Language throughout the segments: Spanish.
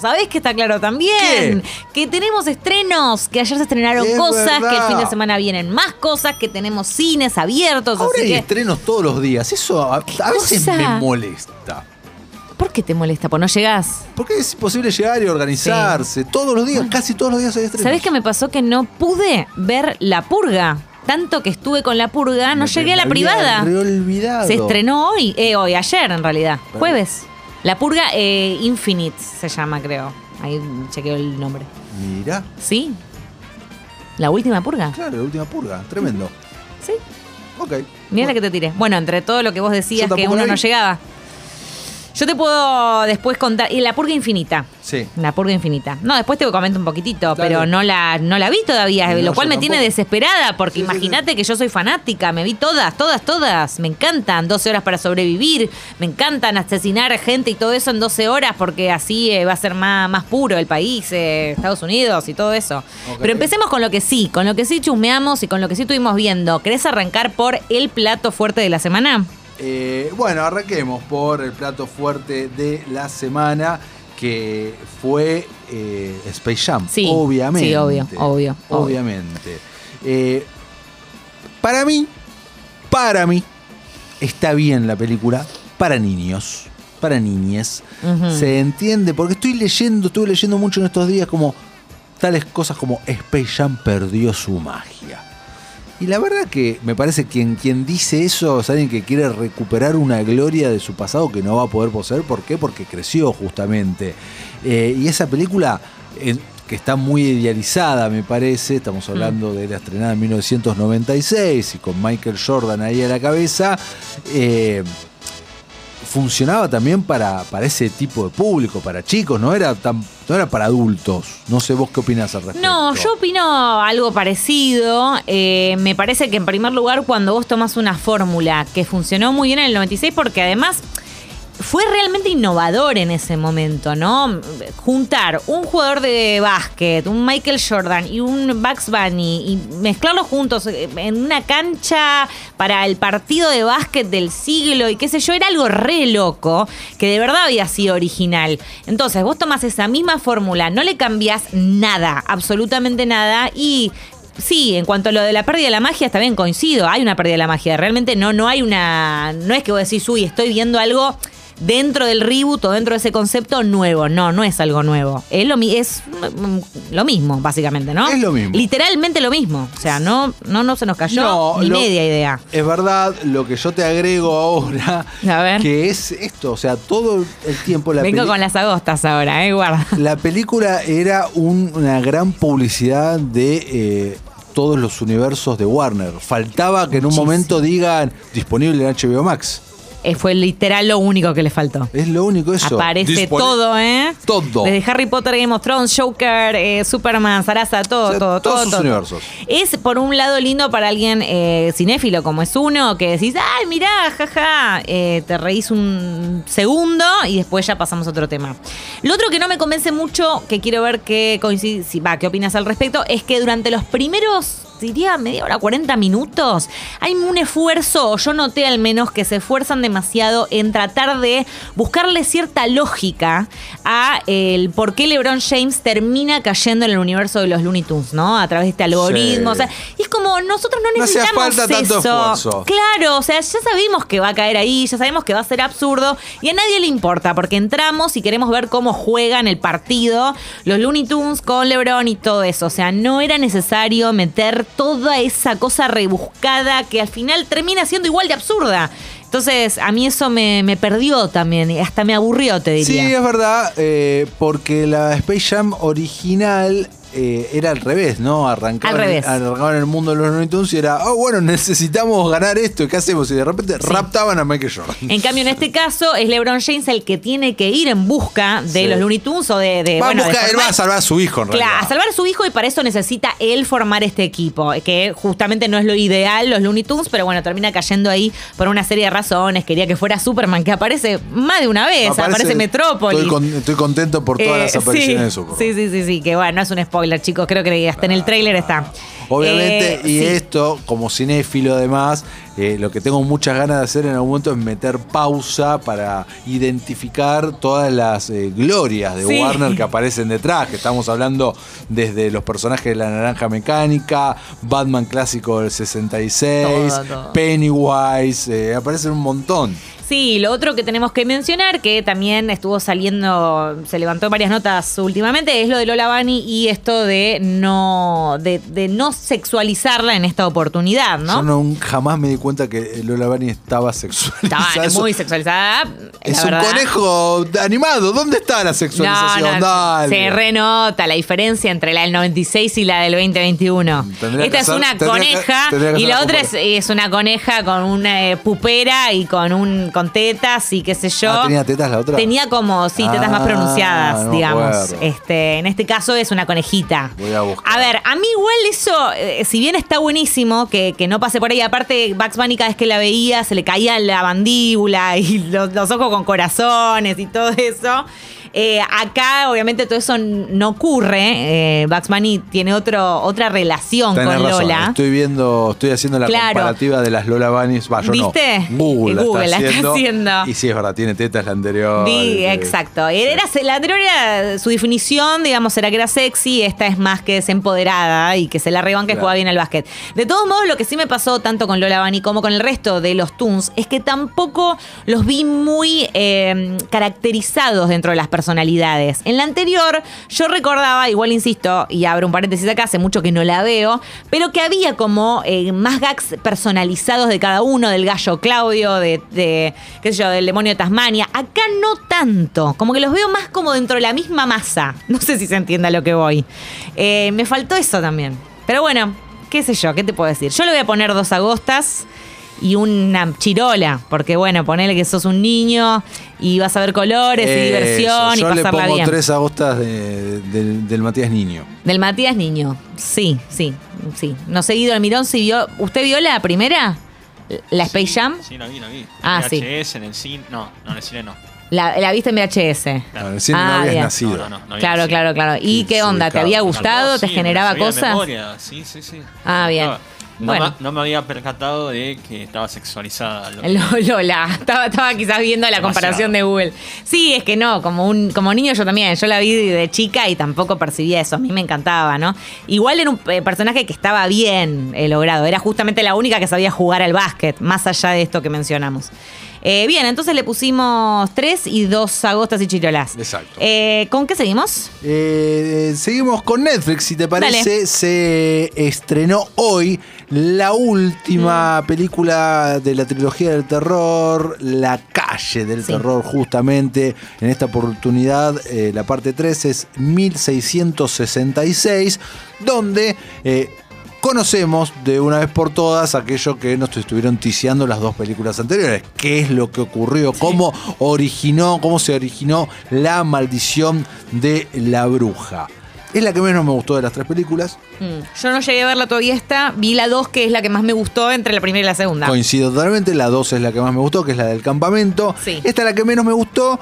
¿Sabés que está claro también? Que tenemos estrenos, que ayer se estrenaron Es cosas, que el fin de semana vienen más cosas, que tenemos cines abiertos, Ahora así hay que. estrenos todos los días. Eso a, a veces me molesta. ¿Por qué te molesta? Pues no llegás. Porque es imposible llegar y organizarse. Todos los días, casi todos los días hay estrenos. ¿Sabés qué me pasó? Que no pude ver La Purga. Tanto que estuve con La Purga, no Me- llegué a la privada. Se estrenó hoy, eh, hoy, ayer en realidad, jueves. La Purga eh, Infinite se llama, creo. Ahí chequeo el nombre. Mirá, ¿Sí? ¿La última Purga? claro, la última purga. Tremendo. Sí. Ok. Mira la que te tiré. Bueno, entre todo lo que vos decías que uno no llegaba. Yo te puedo después contar. Y la purga infinita. Sí. La purga infinita. No, después te comento un poquito, Dale. pero no la, no la vi todavía, No, lo cual me tiene desesperada, porque Sí, sí, imagínate que yo soy fanática, me vi todas, todas, todas. Me encantan. 12 horas para sobrevivir. Me encantan asesinar gente y todo eso en 12 horas, porque así eh, va a ser más, más puro el país, eh, Estados Unidos y todo eso. Pero empecemos con lo que sí, con lo que sí chusmeamos y con lo que sí estuvimos viendo. ¿Querés arrancar por el plato fuerte de la semana? Eh, bueno, arranquemos por el plato fuerte de la semana, que fue eh, Space Jam. Sí, obviamente. sí, obvio, obvio, obvio. Obviamente. Eh, para mí, para mí, está bien la película para niños, para niñes. Se entiende, porque estoy leyendo, estuve leyendo mucho en estos días como tales cosas como Space Jam perdió su magia. Y la verdad que me parece que quien, quien dice eso es alguien que quiere recuperar una gloria de su pasado que no va a poder poseer. ¿Por qué? Porque creció justamente. Eh, y esa película, eh, que está muy idealizada, me parece, estamos hablando de la estrenada en 1996 y con Michael Jordan ahí a la cabeza, eh, funcionaba también para, para ese tipo de público, para chicos, no era, tan, no era para adultos. No sé vos qué opinás al respecto. No, yo opino algo parecido. Eh, me parece que en primer lugar cuando vos tomás una fórmula que funcionó muy bien en el 96 porque además fue realmente innovador en ese momento, ¿no? Juntar un jugador de básquet, un Michael Jordan y un Bugs Bunny y mezclarlos juntos en una cancha para el partido de básquet del siglo y qué sé yo, era algo re loco que de verdad había sido original. Entonces, vos tomás esa misma fórmula, no le cambiás nada, absolutamente nada y Sí, en cuanto a lo de la pérdida de la magia, está bien, coincido. Hay una pérdida de la magia. Realmente no, no hay una. No es que vos decís, uy, estoy viendo algo dentro del reboot o dentro de ese concepto nuevo. No, no es algo nuevo. Es lo, es lo mismo, básicamente, ¿no? Es lo mismo. Literalmente lo mismo. O sea, no, no, no se nos cayó No, ni lo- media idea. Es verdad, lo que yo te agrego ahora, A ver. que es esto, o sea, todo el tiempo la, Vengo peli- con las agostas ahora, eh, guarda. la película era un- una gran publicidad de eh, todos los universos de Warner. Faltaba que en un Muchísimo. momento digan disponible en HBO Max. Eh, fue literal lo único que le faltó. Es lo único eso. Aparece Dispone- todo, ¿eh? Todo. Desde Harry Potter, Game of Thrones, Joker, eh, Superman, Sarasa, todo, O sea, todo, todos todo. sus todo. universos. Es por un lado lindo para alguien eh, cinéfilo como es uno, que decís, ay, mirá, jaja, eh, te reís un segundo y después ya pasamos a otro tema. Lo otro que no me convence mucho, que quiero ver qué coincide, si va, qué opinas al respecto, es que durante los primeros diría media hora, 40 minutos, hay un esfuerzo, o yo noté al menos que se esfuerzan demasiado en tratar de buscarle cierta lógica a el por qué LeBron James termina cayendo en el universo de los Looney Tunes, ¿no? A través de este algoritmo. Sí. O sea, y es como nosotros no No necesitamos falta tanto eso. esfuerzo. Claro, o sea, ya sabemos que va a caer ahí, ya sabemos que va a ser absurdo y a nadie le importa porque entramos y queremos ver cómo juegan el partido los Looney Tunes con LeBron y todo eso. O sea, no era necesario meter toda esa cosa rebuscada que al final termina siendo igual de absurda. Entonces, a mí eso me, me perdió también, hasta me aburrió, te Sí, diría. es verdad, eh, porque la Space Jam original eh, era al revés, ¿no? Arrancaba, Al revés. arrancaba en el mundo de los Looney Tunes y era, oh, bueno, necesitamos ganar esto, ¿qué hacemos? Y de repente raptaban a Michael Jordan. En cambio, en este caso, es LeBron James el que tiene que ir en busca de Sí. los Looney Tunes o de. de va, a bueno, de él va a salvar a su hijo, en Claro, a salvar a su hijo y para eso necesita él formar este equipo, que justamente no es lo ideal, los Looney Tunes, pero bueno, termina cayendo ahí por una serie de razones. Quería que fuera Superman, que aparece más de una vez, aparece, Metrópolis. Estoy, con- estoy contento por todas Eh, las apariciones sí, de Superman. Sí, sí, sí, sí, que bueno, no es un spoiler spoiler, chicos. Creo que hasta en el tráiler está. Obviamente, Eh, y sí. esto, como cinéfilo además, eh, lo que tengo muchas ganas de hacer en algún momento es meter pausa para identificar todas las eh, glorias de Sí. Warner que aparecen detrás, que estamos hablando desde los personajes de la naranja mecánica, Batman clásico del 66, Todo, todo. Pennywise, aparecen un montón. Sí, lo otro que tenemos que mencionar, que también estuvo saliendo, se levantó en varias notas últimamente, es lo de Lola Bunny y esto de no, de, de no sexualizarla en esta oportunidad, Yo ¿no? no jamás me di cuenta que Lola Bunny estaba sexualizada. Estaba Eso- muy sexualizada. Es la un verdad. conejo animado. ¿Dónde está la sexualización? No, no, Dale. se renota la diferencia entre la del 96 y la del 2021. Tendría Esta que es hacer- una tendría que- coneja tendría que y hacer la la otra es una coneja con una eh, pupera y con un con tetas y qué sé yo. Ah, ¿tenía tetas la otra? Tenía como, sí, tetas más Ah, pronunciadas, no digamos. acuerdo. Este, en este caso es una conejita. Voy a buscar. A ver, a mí igual eso, eh, si bien está buenísimo que, que no pase por ahí, aparte Bugs Bunny cada vez que la veía se le caía la mandíbula y los, los ojos con corazones y todo eso. Eh, acá, obviamente, todo eso no ocurre. Eh, Bugs Bunny tiene otro, otra relación Tenés con razón, Lola. Estoy viendo, estoy haciendo la Claro. comparativa de las Lola Bunnies. Va, yo ¿Viste? no. Google, Google la está, haciendo. Y sí, es verdad, tiene tetas la anterior. Sí, Eh, exacto. Era, la anterior era su definición, digamos, era que era sexy, esta es más que es empoderada y que se la reban que Claro. juega bien al básquet. De todos modos, lo que sí me pasó tanto con Lola Bunny como con el resto de los Toons es que tampoco los vi muy eh, caracterizados dentro de las personalidades. En la anterior, yo recordaba, igual insisto, y abro un paréntesis acá, hace mucho que no la veo, pero que había como eh, más gags personalizados de cada uno, del gallo Claudio, de, qué sé yo, del demonio de Tasmania. Acá no tanto, como que los veo más como dentro de la misma masa. No sé si se entienda lo que voy. Eh, me faltó eso también. Pero bueno, qué sé yo, ¿qué te puedo decir? Yo le voy a poner dos agostas y una chirola, porque bueno, ponele que sos un niño y vas a ver colores y eso, diversión y Yo le pasarla pongo bien. tres agostas de- del, del Matías Niño. Del Matías Niño. Sí, sí, sí. No sé, Guido Almirón, si vio. ¿Usted vio la primera? ¿La Space Jam? Sí, la vi, la vi. Ah, VHS, sí. en el cine. No, no, en el cine no. La, la viste en VHS. Claro. Ah, no habías bien. nacido. No, no, no. no había Claro, nacido. claro, claro. ¿Y qué sí, onda? ¿Te claro. había gustado? ¿Te Sí, generaba cosas? memoria, Sí, sí, sí. Ah, bien. No, Bueno. me, no me había percatado de que estaba sexualizada. Lo- Lo- Lola, estaba, estaba quizás viendo la Demasiado. comparación de Google. Sí, es que no, como un como niño yo también, yo la vi de chica y tampoco percibía eso, a mí me encantaba, ¿no? Igual era un eh, personaje que estaba bien eh, logrado, era justamente la única que sabía jugar al básquet, más allá de esto que mencionamos. Eh, bien, entonces le pusimos tres y dos agostas y chirolas. Exacto. Eh, ¿Con qué seguimos? Eh, seguimos con Netflix, si te parece. Dale. Se estrenó hoy la última Mm. película de la trilogía del terror, La calle del Sí. terror, justamente. En esta oportunidad, eh, la parte 3 es 1666, donde... Conocemos de una vez por todas aquello que nos estuvieron ticiando las dos películas anteriores. ¿Qué es lo que ocurrió? ¿Cómo originó, cómo se originó la maldición de la bruja? Es la que menos me gustó de las tres películas. Mm, Yo no llegué a verla todavía esta, vi la dos que es la que más me gustó entre la primera y la segunda. Coincido totalmente. La dos es la que más me gustó, que es la del campamento. Sí. Esta es la que menos me gustó,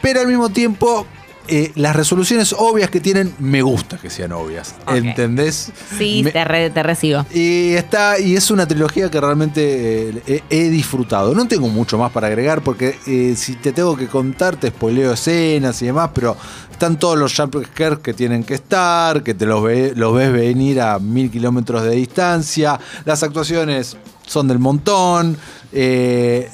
pero al mismo tiempo eh, las resoluciones obvias que tienen, me gusta que sean obvias. Ok. ¿Entendés? Sí, Me- te, re- te recibo. Y está, y es una trilogía que realmente eh, he, disfrutado. No tengo mucho más para agregar porque eh, si te tengo que contar, te spoileo escenas y demás, pero están todos los jumpscares que tienen que estar, que te los, ve- los ves venir a mil kilómetros de distancia. Las actuaciones son del montón.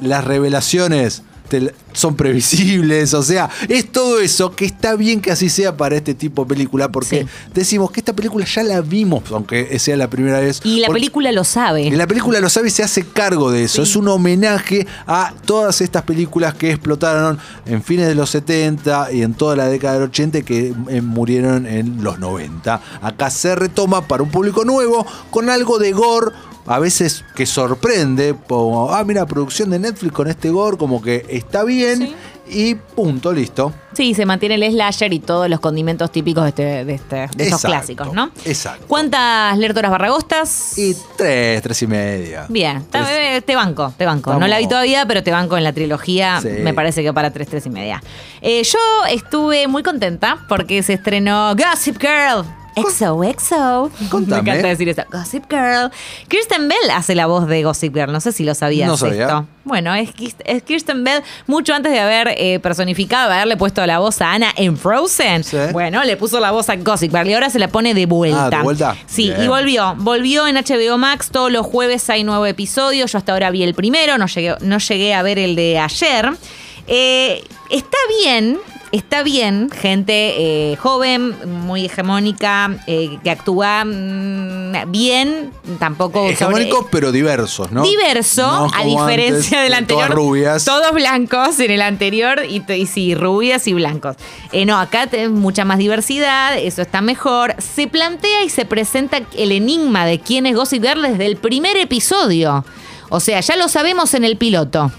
las revelaciones te- son previsibles, o sea, es todo eso que está bien que así sea para este tipo de película, porque Sí. decimos que esta película ya la vimos, aunque sea la primera vez. Y la película lo sabe. y la película lo sabe y se hace cargo de eso. Sí. Es un homenaje a todas estas películas que explotaron en fines de los 70 y en toda la década del 80 y que eh, murieron en los 90. Acá se retoma para un público nuevo con algo de gore. A veces que sorprende, como, ah, mira, producción de Netflix con este gore, como que está bien Sí. y punto, listo. Sí, se mantiene el slasher y todos los condimentos típicos de, este, de, este- de estos clásicos, ¿no? exacto. ¿Cuántas lertoras barragostas? Y tres, tres y media. Bien, Tres- eh, te banco, te banco. No la vi todavía, pero te banco en la trilogía. Sí. Me parece que para 3, 3 y media. Eh, yo estuve muy contenta porque se estrenó Gossip Girl. XOXO. Contame. Me encanta decir eso. Gossip Girl. Kristen Bell hace la voz de Gossip Girl. No sé si lo sabías No sabía. esto. Bueno, es, Kirsten Bell mucho antes de haber eh, personificado, de haberle puesto la voz a Anna en Frozen. Sí. Bueno, le puso la voz a Gossip Girl y ahora se la pone de vuelta. Ah, ¿de vuelta? Sí, Bien. y volvió. Volvió en HBO Max. Todos los jueves hay nuevo episodio. Yo hasta ahora vi el primero, no llegué, no llegué a ver el de ayer. Eh, está bien. Está bien, gente eh, joven, muy hegemónica, eh, que actúa mm, bien, tampoco sobre- Hegemónicos, pero diversos, ¿no? diverso, No a diferencia antes, del anterior. Todas rubias. Todos blancos en el anterior y, y sí, rubias y blancos. Eh, no, acá tenemos mucha más diversidad, eso está mejor. Se plantea y se presenta el enigma de quién es Gossip Girl desde el primer episodio. O sea, ya lo sabemos en el piloto.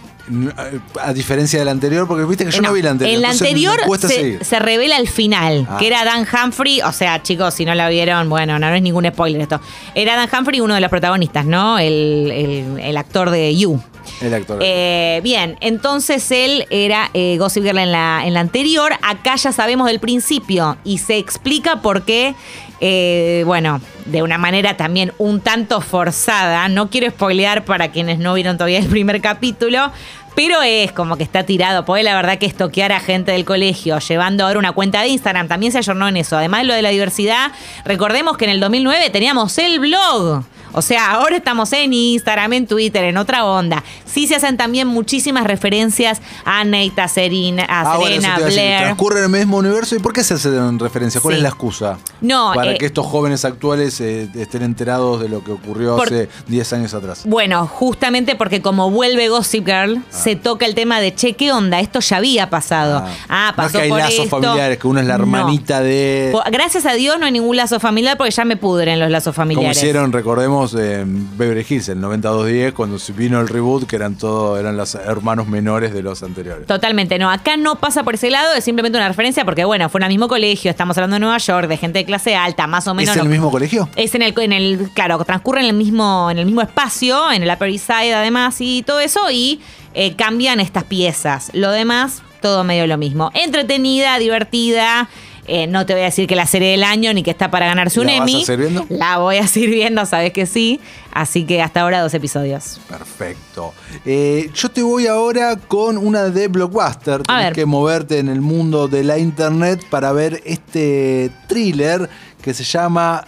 A diferencia del anterior, porque viste que yo no, vi el anterior. En la entonces anterior se, revela al final, Ah. que era Dan Humphrey. O sea, chicos, si no la vieron, bueno, no, no es ningún spoiler esto. Era Dan Humphrey, uno de los protagonistas, ¿no? El, el- el actor de You. El actor. Eh, bien, entonces él era eh, Gossip Girl en la, en la anterior. Acá ya sabemos del principio y se explica por qué, eh, bueno, de una manera también un tanto forzada. No quiero spoilear para quienes no vieron todavía el primer capítulo. Pero es como que está tirado, porque la verdad que estoquear a gente del colegio, llevando ahora una cuenta de Instagram, también se ayornó en eso. Además de lo de la diversidad, recordemos que en el 2009 teníamos el blog. O sea, ahora estamos en Instagram, en Twitter, en otra onda. Sí se hacen también muchísimas referencias a Nate, a Serena, a Ah, bueno, Serena iba a Blair. Transcurre en el mismo universo. ¿Y por qué se hacen referencia? ¿Cuál Sí. es la excusa? No, Para eh, que estos jóvenes actuales eh, estén enterados de lo que ocurrió Por- hace 10 años atrás. Bueno, justamente porque como vuelve Gossip Girl, se toca el tema de, che, ¿qué onda? Esto ya había pasado. Ah, no es pasó que hay por lazos esto. familiares, que uno es la No. hermanita de. Gracias a Dios no hay ningún lazo familiar porque ya me pudren los lazos Como familiares. hicieron, recordemos, en Beverly Hills, el 9210, cuando vino el reboot, que eran todos, eran los hermanos menores de los anteriores. Totalmente, no. Acá no pasa por ese lado, es simplemente una referencia porque, bueno, fue en el mismo colegio, estamos hablando de Nueva York, de gente de clase alta, más o menos. ¿Es el no- mismo colegio? Es en el, en el, claro, transcurre en el mismo, en el mismo espacio, en el Upper East Side además y todo eso, y eh, cambian estas piezas. Lo demás, todo medio lo mismo. Entretenida, divertida. eh, no te voy a decir que la serie del año ni que está para ganarse un ¿La vas a Emmy. seguir viendo? La voy a seguir viendo, sabes que sí. Así que hasta ahora dos episodios. Perfecto. Eh, yo te voy ahora con una de Blockbuster. Tienes ver. que moverte en el mundo de la internet para ver este thriller que se llama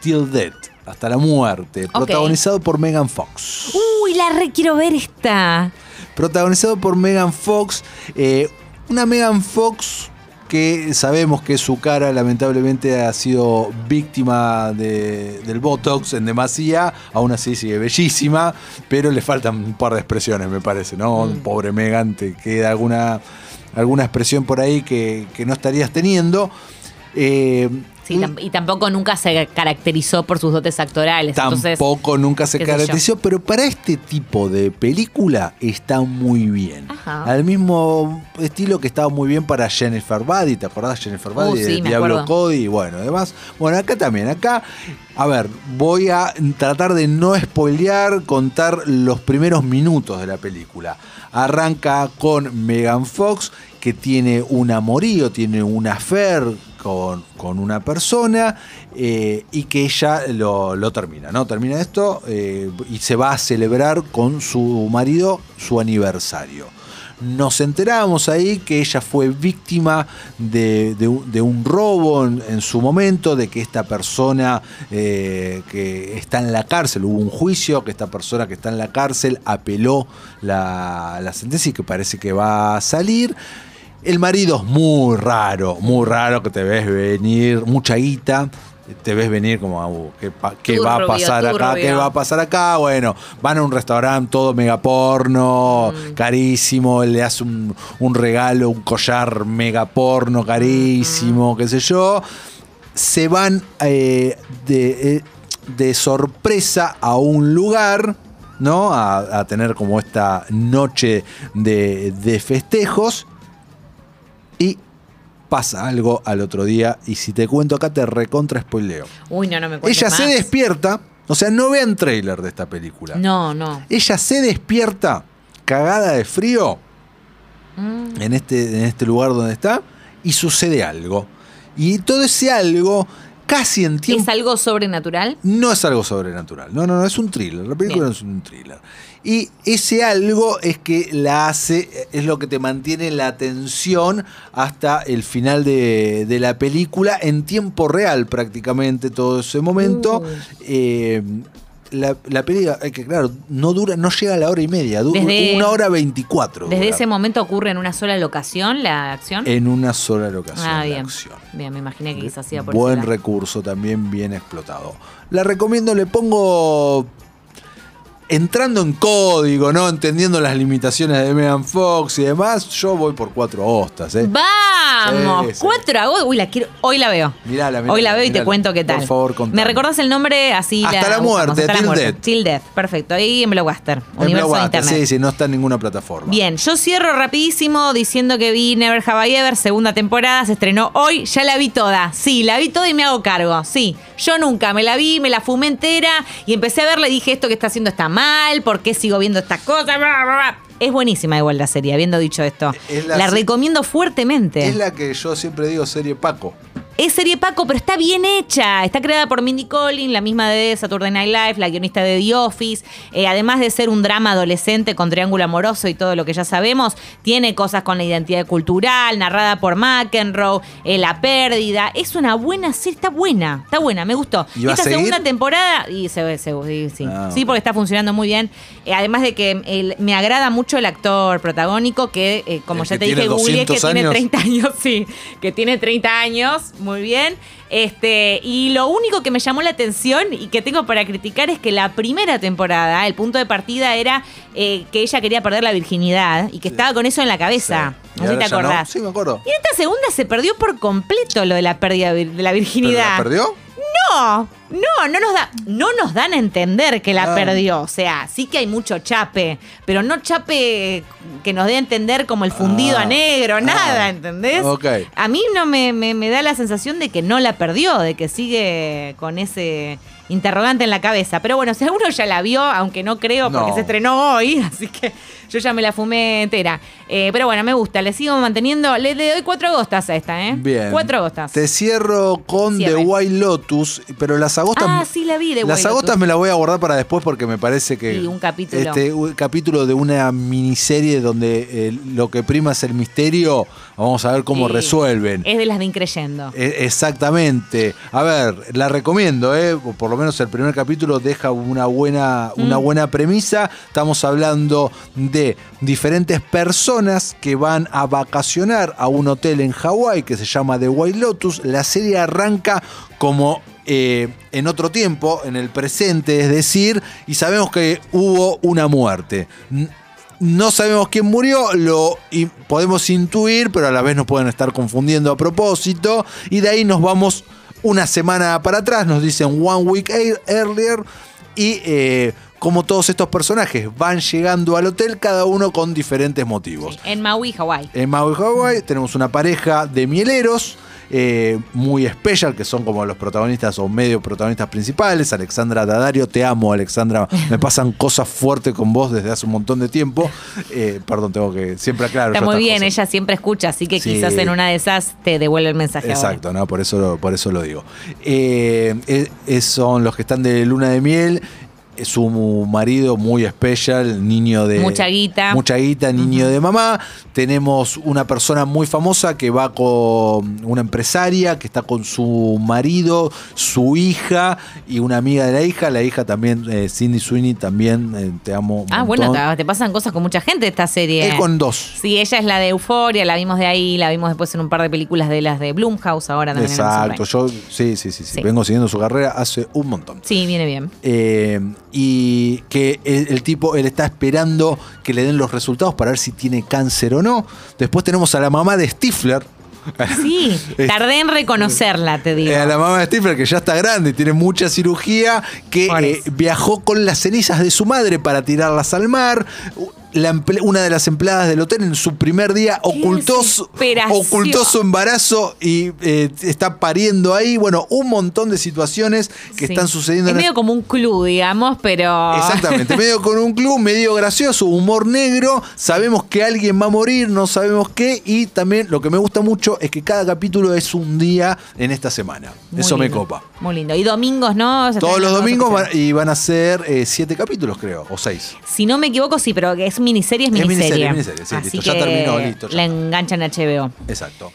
Till Death, hasta la muerte, protagonizado por Megan Fox. Uy, la re quiero ver esta. Protagonizado por Megan Fox. eh, una Megan Fox que sabemos que su cara lamentablemente ha sido víctima de- del Botox en demasía, aún así sigue bellísima, pero le faltan un par de expresiones, me parece, ¿no? Mm. Pobre Megan, te queda alguna, alguna expresión por ahí que, que no estarías teniendo. Eh, Sí, tam- y tampoco nunca se caracterizó por sus dotes actorales. entonces, Tampoco nunca se caracterizó, pero para este tipo de película está muy bien. Ajá. Al mismo estilo que estaba muy bien para Jennifer Buddy, ¿te acordás Jennifer Buddy Uh, de sí, me Diablo acuerdo. Cody? Y bueno, además, bueno, acá también, acá, a ver, voy a tratar de no spoilear, contar los primeros minutos de la película. Arranca con Megan Fox, que tiene un amorío, tiene un affair con, una persona eh, y que ella lo, termina, ¿no? Termina esto eh, y se va a celebrar con su marido su aniversario. Nos enteramos ahí que ella fue víctima de, un, robo en, en su momento, de que esta persona eh, que está en la cárcel, hubo un juicio, que esta persona que está en la cárcel apeló la, la sentencia y que parece que va a salir. El marido es muy raro, muy raro que te ves venir, mucha guita. Te ves venir como, "Uh, ¿qué, qué va a Turbio, pasar acá? ¿Qué va a pasar acá? Bueno, van a un restaurante todo mega porno, Mm. carísimo, le hace un, un regalo, un collar mega porno carísimo, qué sé yo. Se van eh, de, eh, de sorpresa a un lugar, ¿no? A, a tener como esta noche de, de festejos. Y pasa algo al otro día. Y si te cuento acá, te recontra spoileo. Uy, no, no me Ella se despierta. O sea, no vean trailer de esta película. No, no. Ella se despierta cagada de frío Mm. en este, en este lugar donde está y sucede algo. Y todo ese algo casi en tiempo. ¿Es algo sobrenatural? No es algo sobrenatural. No, no, no, es un thriller. La película Bien. es un thriller. Y ese algo es que la hace, es lo que te mantiene la atención hasta el final de, de la película en tiempo real prácticamente todo ese momento. Uh. Eh, la, la película, eh, que claro, no dura, no llega a la hora y media, dura Desde- una hora veinticuatro. ¿Desde dura. ese momento ocurre en una sola locación la acción? En una sola locación. ah, la acción. Bien, me imaginé que quizás iba por Buen recurso, también bien explotado. La recomiendo, le pongo entrando en código, ¿no? Entendiendo las limitaciones de Megan Fox y demás, yo voy por cuatro hostas, ¿eh? ¡Vamos! Sí, sí. 4 de agosto. Uy, la quiero. Hoy la veo. Mirala, mirala, Hoy la veo y te cuento qué tal. Por favor, contame. ¿Me recordás el nombre así? Hasta la muerte, hasta la Till muerte. Death. Till Death, perfecto. Ahí en Blockbuster, En universo de Blockbuster, internet. Sí, sí, no está en ninguna plataforma. Bien, yo cierro rapidísimo diciendo que vi Never Have I Ever, segunda temporada, se estrenó hoy, ya la vi toda. Sí, la vi toda y me hago cargo. Sí, yo nunca me la vi, me la fumé entera y empecé a verla y dije esto que está haciendo está mal, ¿por qué sigo viendo estas cosas? Bla, bla, bla. Es buenísima igual la serie, habiendo dicho esto. Es La, la recomiendo fuertemente. Es la que yo siempre digo serie Paco. Es serie Paco, pero está bien hecha. Está creada por Mindy Collins, la misma de Saturday Night Live, la guionista de The Office. Eh, además de ser un drama adolescente con triángulo amoroso y todo lo que ya sabemos, tiene cosas con la identidad cultural, narrada por McEnroe, eh, la pérdida. Es una buena serie, está buena, está buena, me gustó. ¿Y va a Esta segunda temporada, y se ve, se ve, sí, sí. Ah, Sí, porque está funcionando muy bien. Eh, además de que me agrada mucho el actor protagónico, que como El ya que te dije, tiene googleé que 200 tiene años. 30 años, sí, que tiene 30 años, muy bien. Este, y lo único que me llamó la atención y que tengo para criticar es que la primera temporada, el punto de partida era eh, que ella quería perder la virginidad y que estaba con eso en la cabeza. Sí. No sé si te no. acordás. Sí, me acuerdo. Y en esta segunda se perdió por completo lo de la pérdida de la ¿Pero virginidad. la perdió? No, no, no nos da, no nos dan a entender que la Ah. perdió. O sea, sí que hay mucho chape, pero no chape que nos dé a entender como el fundido Ah. a negro, Ah. nada, ¿entendés? Ok. A mí no me, me- me da la sensación de que no la perdió, de que sigue con ese interrogante en la cabeza. Pero bueno, si alguno ya la vio, aunque no creo porque No. se estrenó hoy, así que yo ya me la fumé entera. Eh, pero bueno, me gusta, le sigo manteniendo, le, le doy cuatro agostas a esta, ¿eh? Bien. Cuatro agostas. Te cierro con Cierre. The White Lotus, pero las agostas. Ah, sí, la vi, The Las White agostas Lotus. me las voy a guardar para después porque me parece que. Sí, un capítulo. Este, un capítulo de una miniserie donde eh, lo que prima es el misterio. Vamos a ver cómo Sí. resuelven. Es de las de Increyendo. E- Exactamente. A ver, la recomiendo, ¿eh? Por lo menos el primer capítulo deja una buena, una Mm. buena premisa. Estamos hablando de diferentes personas que van a vacacionar a un hotel en Hawái que se llama The White Lotus. La serie arranca como eh, en otro tiempo, en el presente, es decir, y sabemos que hubo una muerte. No sabemos quién murió, lo podemos intuir, pero a la vez nos pueden estar confundiendo a propósito. Y de ahí nos vamos una semana para atrás, nos dicen one week ear- earlier. Y eh, como todos estos personajes van llegando al hotel, cada uno con diferentes motivos. En Maui, Hawái. En Maui, Hawaii, tenemos una pareja de mieleros. eh, muy especial, que son como los protagonistas o medio protagonistas principales. Alexandra Dadario, te amo, Alexandra. Me pasan cosas fuertes con vos desde hace un montón de tiempo. Eh, perdón, tengo que siempre aclaro. Está muy bien, cosas. ella siempre escucha, así que Sí. quizás en una de esas te devuelve el mensaje. ahora. Exacto, ¿no? Por eso, por eso lo digo. Eh, son los que están de luna de miel. Su marido muy especial, niño de. Mucha guita. Mucha guita, niño de mamá. Tenemos una persona muy famosa que va con una empresaria que está con su marido, su hija y una amiga de la hija. La hija también, eh, Cindy Sweeney, también eh, te amo. Ah, bueno, te, te pasan cosas con mucha gente esta serie. Es con dos. Sí, ella es la de Euforia, la vimos de ahí, la vimos después en un par de películas de las de Blumhouse, ahora también Exacto, yo sí, sí, sí, sí, Sí. vengo siguiendo su carrera hace un montón. Sí, viene bien. Eh, y que el, el tipo, él está esperando que le den los resultados para ver si tiene cáncer o no. Después tenemos a la mamá de Stifler. Sí, tardé en reconocerla, te digo. Eh, a la mamá de Stifler, que ya está grande, tiene mucha cirugía, que eh, viajó con las cenizas de su madre para tirarlas al mar. La una de las empleadas del hotel en su primer día ocultó su, ocultó su embarazo y eh, está pariendo ahí. Bueno, un montón de situaciones que Sí. están sucediendo Es en medio como un club, digamos, pero. Exactamente, medio con un club, medio gracioso, humor negro, sabemos que alguien va a morir, no sabemos qué, y también lo que me gusta mucho es que cada capítulo es un día en esta semana. Muy Eso me copa. Muy lindo. Y domingos, ¿no? Todos los domingos van- y van a ser eh, siete capítulos, creo, o seis. Si no me equivoco, sí, pero que es miniserie, es Es miniserie. miniserie, miniserie, sí, Así listo, ya que terminó, listo, ya La está. enganchan en HBO. Exacto.